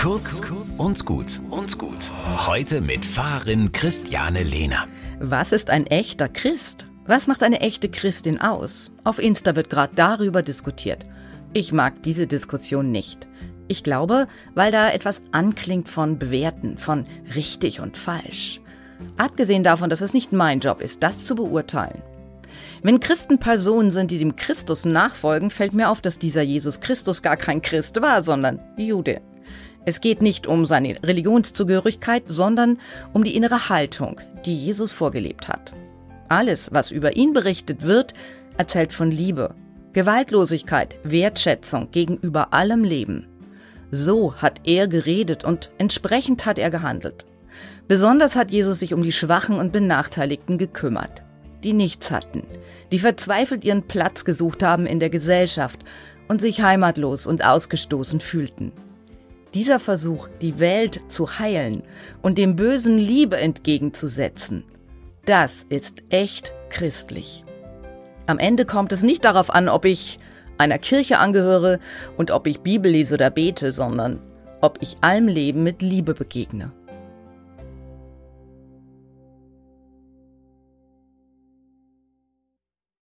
Kurz und gut und gut. Heute mit Pfarrerin Christiane Lehner. Was ist ein echter Christ? Was macht eine echte Christin aus? Auf Insta wird gerade darüber diskutiert. Ich mag diese Diskussion nicht. Ich glaube, weil da etwas anklingt von Bewerten, von richtig und falsch. Abgesehen davon, dass es nicht mein Job ist, das zu beurteilen. Wenn Christen Personen sind, die dem Christus nachfolgen, fällt mir auf, dass dieser Jesus Christus gar kein Christ war, sondern Jude. Es geht nicht um seine Religionszugehörigkeit, sondern um die innere Haltung, die Jesus vorgelebt hat. Alles, was über ihn berichtet wird, erzählt von Liebe, Gewaltlosigkeit, Wertschätzung gegenüber allem Leben. So hat er geredet und entsprechend hat er gehandelt. Besonders hat Jesus sich um die Schwachen und Benachteiligten gekümmert, die nichts hatten, die verzweifelt ihren Platz gesucht haben in der Gesellschaft und sich heimatlos und ausgestoßen fühlten. Dieser Versuch, die Welt zu heilen und dem Bösen Liebe entgegenzusetzen, das ist echt christlich. Am Ende kommt es nicht darauf an, ob ich einer Kirche angehöre und ob ich Bibel lese oder bete, sondern ob ich allem Leben mit Liebe begegne.